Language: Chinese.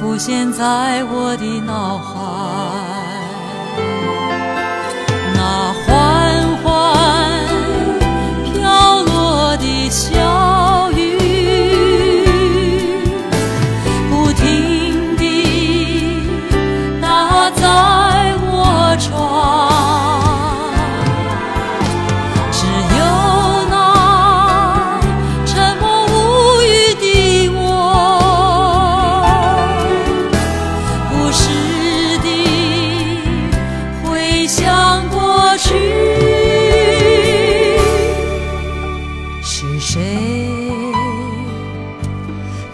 浮现在我的脑海。